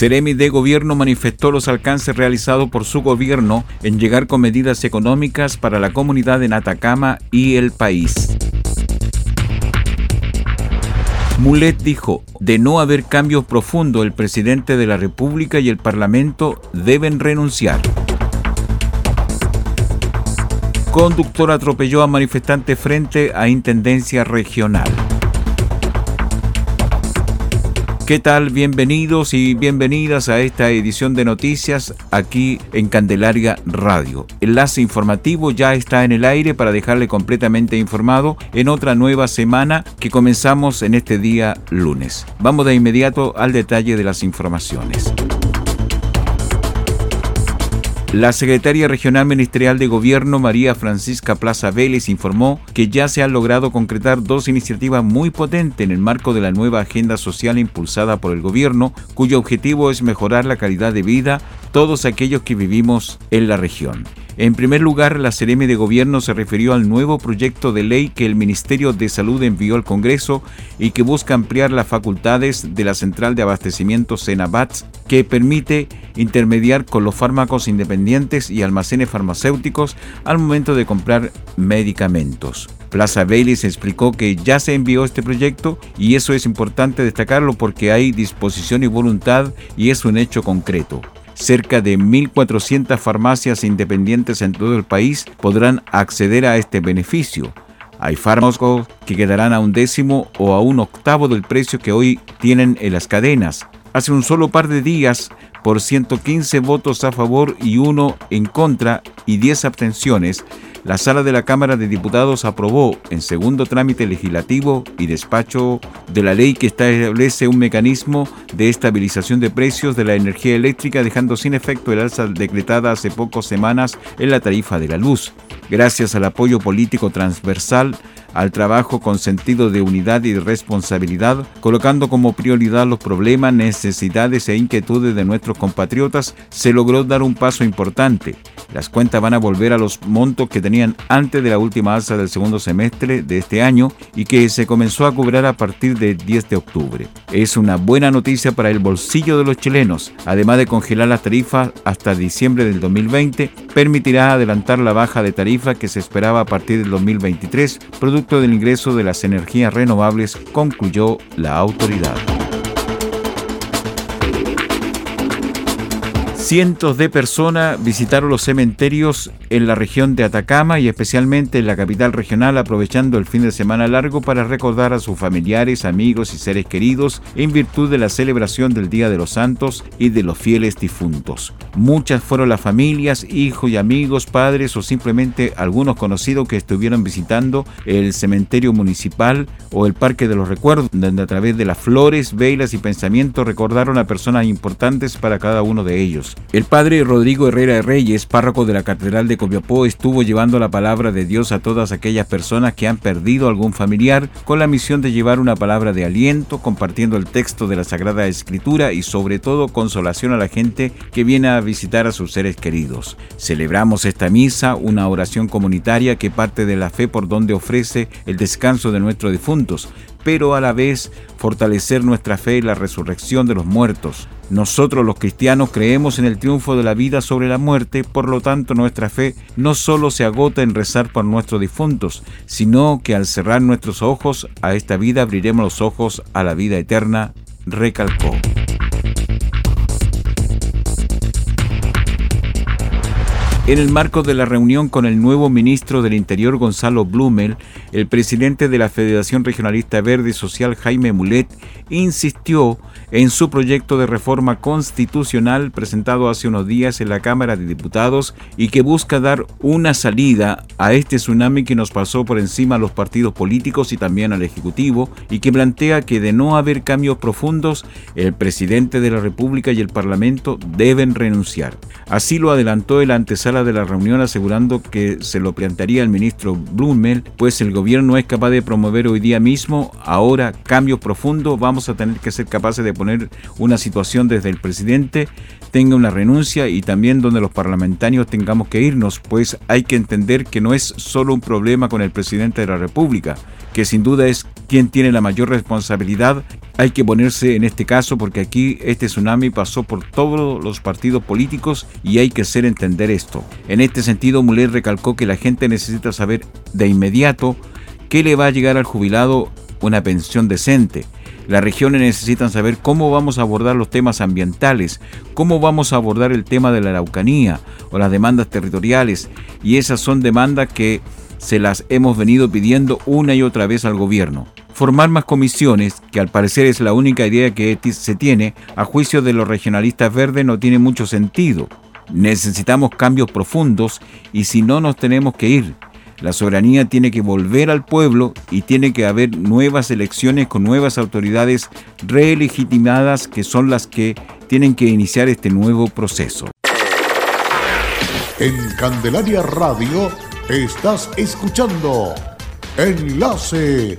Ceremi de Gobierno manifestó los alcances realizados por su gobierno en llegar con medidas económicas para la comunidad en Atacama y el país. Mulet dijo, de no haber cambios profundos, el presidente de la República y el Parlamento deben renunciar. Conductor atropelló a manifestante frente a Intendencia Regional. ¿Qué tal? Bienvenidos y bienvenidas a esta edición de noticias aquí en Candelaria Radio. Enlace informativo ya está en el aire para dejarle completamente informado en otra nueva semana que comenzamos en este día lunes. Vamos de inmediato al detalle de las informaciones. La secretaria regional ministerial de Gobierno, María Francisca Plaza Vélez, informó que ya se han logrado concretar dos iniciativas muy potentes en el marco de la nueva agenda social impulsada por el Gobierno, cuyo objetivo es mejorar la calidad de vida todos aquellos que vivimos en la región. En primer lugar, la Cereme de Gobierno se refirió al nuevo proyecto de ley que el Ministerio de Salud envió al Congreso y que busca ampliar las facultades de la Central de Abastecimiento Senabats, que permite intermediar con los fármacos independientes y almacenes farmacéuticos al momento de comprar medicamentos. Plaza Vélez explicó que ya se envió este proyecto y eso es importante destacarlo porque hay disposición y voluntad y es un hecho concreto. Cerca de 1.400 farmacias independientes en todo el país podrán acceder a este beneficio. Hay fármacos que quedarán a un décimo o a un octavo del precio que hoy tienen en las cadenas. Hace un solo par de días, por 115 votos a favor y uno en contra y 10 abstenciones, la sala de la Cámara de Diputados aprobó en segundo trámite legislativo y despacho de la ley que establece un mecanismo de estabilización de precios de la energía eléctrica dejando sin efecto el alza decretada hace pocas semanas en la tarifa de la luz. Gracias al apoyo político transversal, al trabajo con sentido de unidad y responsabilidad, colocando como prioridad los problemas, necesidades e inquietudes de nuestros compatriotas, se logró dar un paso importante. Las cuentas van a volver a los montos que tenían antes de la última alza del segundo semestre de este año y que se comenzó a cobrar a partir del 10 de octubre. Es una buena noticia para el bolsillo de los chilenos. Además de congelar las tarifas hasta diciembre del 2020, permitirá adelantar la baja de tarifa que se esperaba a partir del 2023, producto del ingreso de las energías renovables, concluyó la autoridad. Cientos de personas visitaron los cementerios en la región de Atacama y especialmente en la capital regional aprovechando el fin de semana largo para recordar a sus familiares, amigos y seres queridos en virtud de la celebración del Día de los Santos y de los fieles difuntos. Muchas fueron las familias, hijos y amigos, padres o simplemente algunos conocidos que estuvieron visitando el cementerio municipal o el Parque de los Recuerdos, donde a través de las flores, velas y pensamientos recordaron a personas importantes para cada uno de ellos. El padre Rodrigo Herrera Reyes, párroco de la Catedral de Copiapó, estuvo llevando la palabra de Dios a todas aquellas personas que han perdido algún familiar con la misión de llevar una palabra de aliento, compartiendo el texto de la Sagrada Escritura y sobre todo consolación a la gente que viene a visitar a sus seres queridos. Celebramos esta misa, una oración comunitaria que parte de la fe por donde ofrece el descanso de nuestros difuntos, pero a la vez fortalecer nuestra fe en la resurrección de los muertos. Nosotros los cristianos creemos en el triunfo de la vida sobre la muerte, por lo tanto nuestra fe no solo se agota en rezar por nuestros difuntos, sino que al cerrar nuestros ojos a esta vida abriremos los ojos a la vida eterna, recalcó. En el marco de la reunión con el nuevo ministro del Interior Gonzalo Blumel, el presidente de la Federación Regionalista Verde Social Jaime Mulet insistió en su proyecto de reforma constitucional presentado hace unos días en la Cámara de Diputados y que busca dar una salida a este tsunami que nos pasó por encima a los partidos políticos y también al Ejecutivo y que plantea que de no haber cambios profundos, el presidente de la República y el Parlamento deben renunciar. Así lo adelantó el antesala de la reunión asegurando que se lo plantearía el ministro Blumel, pues el gobierno es capaz de promover hoy día mismo, ahora cambios profundos, vamos a tener que ser capaces de poner una situación desde el presidente tenga una renuncia y también donde los parlamentarios tengamos que irnos, pues hay que entender que no es solo un problema con el presidente de la República, que sin duda es quien tiene la mayor responsabilidad. Hay que ponerse en este caso porque aquí este tsunami pasó por todos los partidos políticos y hay que hacer entender esto. En este sentido, Muller recalcó que la gente necesita saber de inmediato qué le va a llegar al jubilado una pensión decente. Las regiones necesitan saber cómo vamos a abordar los temas ambientales, cómo vamos a abordar el tema de la araucanía o las demandas territoriales. Y esas son demandas que se las hemos venido pidiendo una y otra vez al gobierno. Formar más comisiones, que al parecer es la única idea que se tiene, a juicio de los regionalistas verdes no tiene mucho sentido. Necesitamos cambios profundos y si no nos tenemos que ir. La soberanía tiene que volver al pueblo y tiene que haber nuevas elecciones con nuevas autoridades relegitimadas que son las que tienen que iniciar este nuevo proceso. En Candelaria Radio estás escuchando Enlace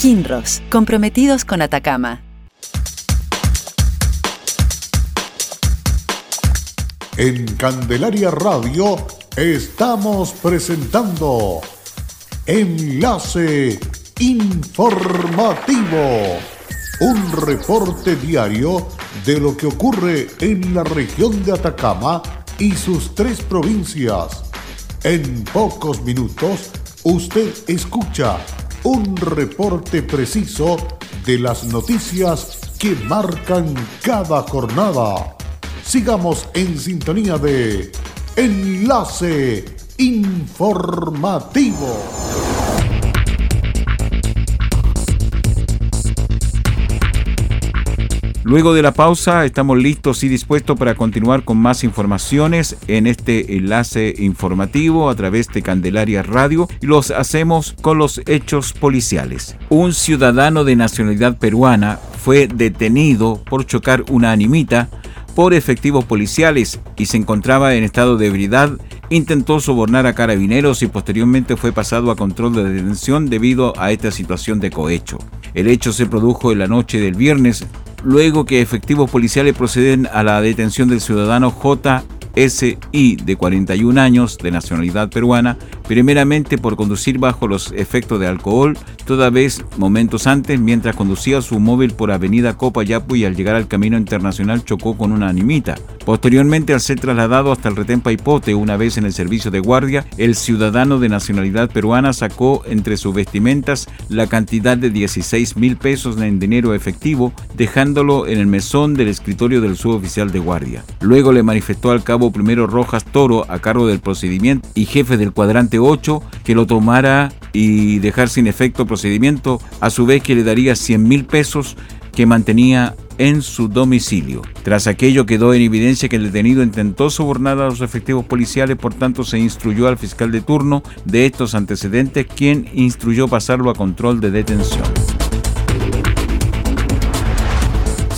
Kinross, comprometidos con Atacama. En Candelaria Radio estamos presentando Enlace Informativo, un reporte diario de lo que ocurre en la región de Atacama y sus tres provincias. En pocos minutos usted escucha un reporte preciso de las noticias que marcan cada jornada sigamos en sintonía de Enlace Informativo. Luego de la pausa estamos listos y dispuestos para continuar con más informaciones en este enlace informativo a través de Candelaria Radio y los hacemos con los hechos policiales. Un ciudadano de nacionalidad peruana fue detenido por chocar una animita por efectivos policiales y se encontraba en estado de ebriedad, intentó sobornar a carabineros y posteriormente fue pasado a control de detención debido a esta situación de cohecho. El hecho se produjo en la noche del viernes, luego que efectivos policiales proceden a la detención del ciudadano J. S.I. de 41 años, de nacionalidad peruana, primeramente por conducir bajo los efectos de alcohol, toda vez momentos antes, mientras conducía su móvil por avenida Copa Yapu y al llegar al camino internacional chocó con una animita. Posteriormente, al ser trasladado hasta el retén Paipote, una vez en el servicio de guardia, el ciudadano de nacionalidad peruana sacó entre sus vestimentas la cantidad de 16 mil pesos en dinero efectivo, dejándolo en el mesón del escritorio del suboficial de guardia. Luego le manifestó al cabo primero Rojas Toro a cargo del procedimiento y jefe del cuadrante 8 que lo tomara y dejar sin efecto procedimiento, a su vez que le daría 100 mil pesos que mantenía en su domicilio. Tras aquello quedó en evidencia que el detenido intentó sobornar a los efectivos policiales, por tanto se instruyó al fiscal de turno de estos antecedentes, quien instruyó pasarlo a control de detención.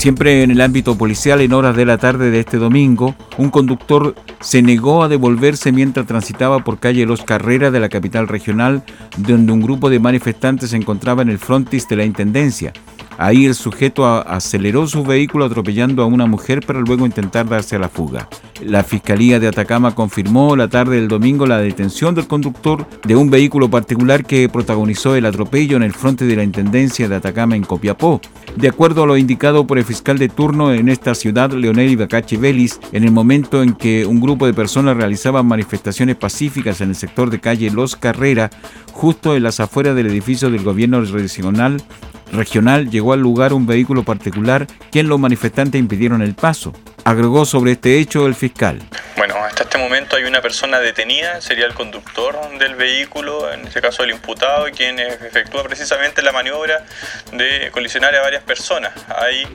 Siempre en el ámbito policial, en horas de la tarde de este domingo, un conductor se negó a devolverse mientras transitaba por calle Los Carreras de la capital regional, donde un grupo de manifestantes se encontraba en el frontis de la Intendencia. Ahí el sujeto aceleró su vehículo atropellando a una mujer para luego intentar darse a la fuga. La Fiscalía de Atacama confirmó la tarde del domingo la detención del conductor de un vehículo particular que protagonizó el atropello en el frente de la Intendencia de Atacama en Copiapó. De acuerdo a lo indicado por el fiscal de turno en esta ciudad, Leonel Ibacache Vélez, en el momento en que un grupo de personas realizaban manifestaciones pacíficas en el sector de calle Los Carrera, justo en las afueras del edificio del gobierno regional, regional llegó al lugar un vehículo particular quien los manifestantes impidieron el paso. Agregó sobre este hecho el fiscal. Bueno, hasta este momento hay una persona detenida, sería el conductor del vehículo, en este caso el imputado, quien efectúa precisamente la maniobra de colisionar a varias personas. Hay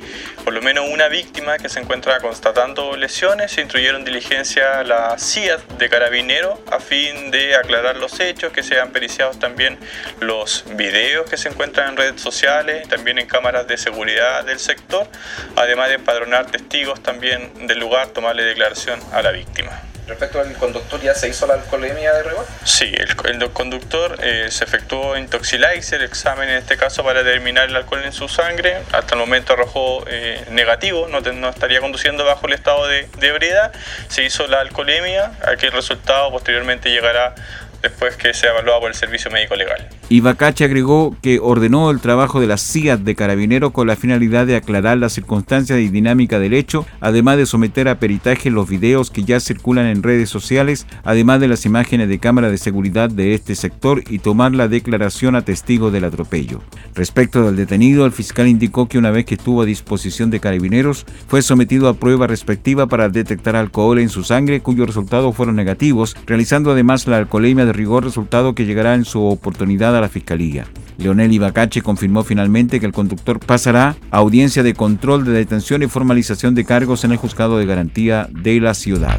por lo menos una víctima que se encuentra constatando lesiones, se instruyeron diligencia a la CIA de Carabinero a fin de aclarar los hechos, que sean periciados también los videos que se encuentran en redes sociales, también en cámaras de seguridad del sector, además de empadronar testigos también del lugar tomarle declaración a la víctima. Respecto al conductor, ¿ya se hizo la alcoholemia de rigor? Sí, el, conductor eh, se efectuó intoxilizer, el examen en este caso para determinar el alcohol en su sangre. Hasta el momento arrojó eh, negativo, no, no, estaría conduciendo bajo el estado de, de ebriedad. Se hizo la alcoholemia, aquí el resultado posteriormente llegará después que sea evaluado por el Servicio Médico Legal. Ibacache agregó que ordenó el trabajo de la CIA de Carabineros con la finalidad de aclarar las circunstancias y dinámica del hecho, además de someter a peritaje los videos que ya circulan en redes sociales, además de las imágenes de cámara de seguridad de este sector y tomar la declaración a testigo del atropello. Respecto del detenido, el fiscal indicó que una vez que estuvo a disposición de Carabineros, fue sometido a prueba respectiva para detectar alcohol en su sangre, cuyos resultados fueron negativos, realizando además la alcoholemia de rigor, resultado que llegará en su oportunidad la Fiscalía. Leonel Ibacache confirmó finalmente que el conductor pasará a audiencia de control de detención y formalización de cargos en el juzgado de garantía de la ciudad.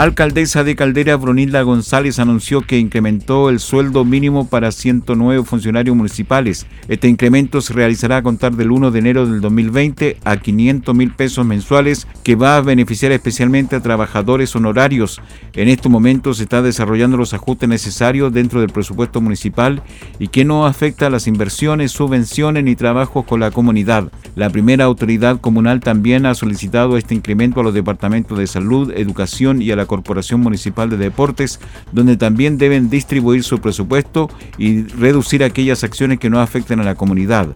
Alcaldesa de Caldera, Brunilda González, anunció que incrementó el sueldo mínimo para 109 funcionarios municipales. Este incremento se realizará a contar del 1 de enero del 2020 a 500 mil pesos mensuales, que va a beneficiar especialmente a trabajadores honorarios. En estos momentos se está desarrollando los ajustes necesarios dentro del presupuesto municipal y que no afecta a las inversiones, subvenciones ni trabajos con la comunidad. La primera autoridad comunal también ha solicitado este incremento a los departamentos de salud, educación y a la Corporación Municipal de Deportes, donde también deben distribuir su presupuesto y reducir aquellas acciones que no afecten a la comunidad.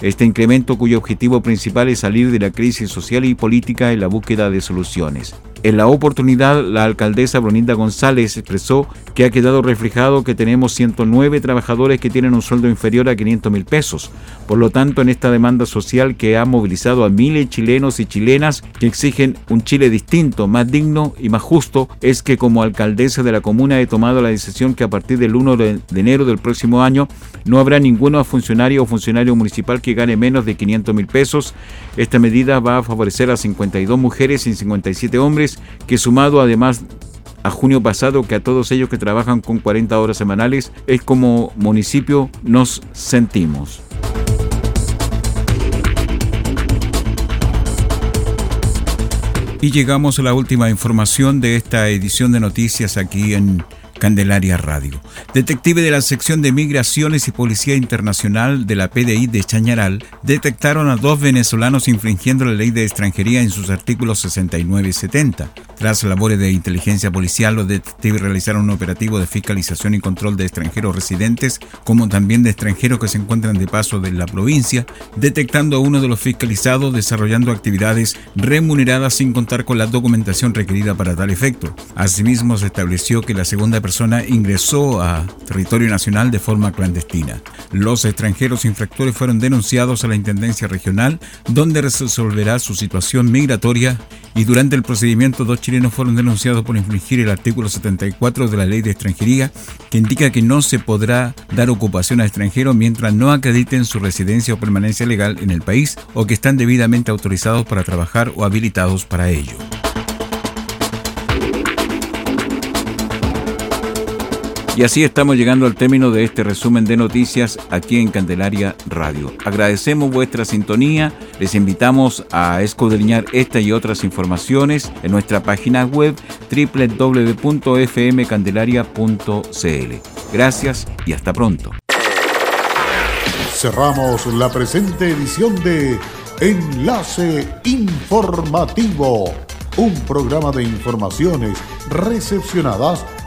Este incremento cuyo objetivo principal es salir de la crisis social y política en la búsqueda de soluciones. En la oportunidad, la alcaldesa Brunilda González expresó que ha quedado reflejado que tenemos 109 trabajadores que tienen un sueldo inferior a 500 mil pesos. Por lo tanto, en esta demanda social que ha movilizado a miles de chilenos y chilenas que exigen un Chile distinto, más digno y más justo, es que como alcaldesa de la comuna he tomado la decisión que a partir del 1 de enero del próximo año no habrá ninguno funcionario o funcionario municipal que gane menos de 500 mil pesos. Esta medida va a favorecer a 52 mujeres y 57 hombres que sumado además a junio pasado, que a todos ellos que trabajan con 40 horas semanales, es como municipio nos sentimos. Y llegamos a la última información de esta edición de noticias aquí en Candelaria Radio. Detective de la sección de Migraciones y Policía Internacional de la PDI de Chañaral detectaron a dos venezolanos infringiendo la ley de extranjería en sus artículos 69 y 70. Tras labores de inteligencia policial, los detectives realizaron un operativo de fiscalización y control de extranjeros residentes, como también de extranjeros que se encuentran de paso de la provincia, detectando a uno de los fiscalizados desarrollando actividades remuneradas sin contar con la documentación requerida para tal efecto. Asimismo, se estableció que la segunda persona ingresó a territorio nacional de forma clandestina. Los extranjeros infractores fueron denunciados a la Intendencia Regional, donde resolverá su situación migratoria y durante el procedimiento dos chilenos fueron denunciados por infringir el artículo 74 de la ley de extranjería, que indica que no se podrá dar ocupación a extranjeros mientras no acrediten su residencia o permanencia legal en el país o que están debidamente autorizados para trabajar o habilitados para ello. Y así estamos llegando al término de este resumen de noticias aquí en Candelaria Radio. Agradecemos vuestra sintonía, les invitamos a escudriñar esta y otras informaciones en nuestra página web www.fmcandelaria.cl. Gracias y hasta pronto. Cerramos la presente edición de Enlace Informativo, un programa de informaciones recepcionadas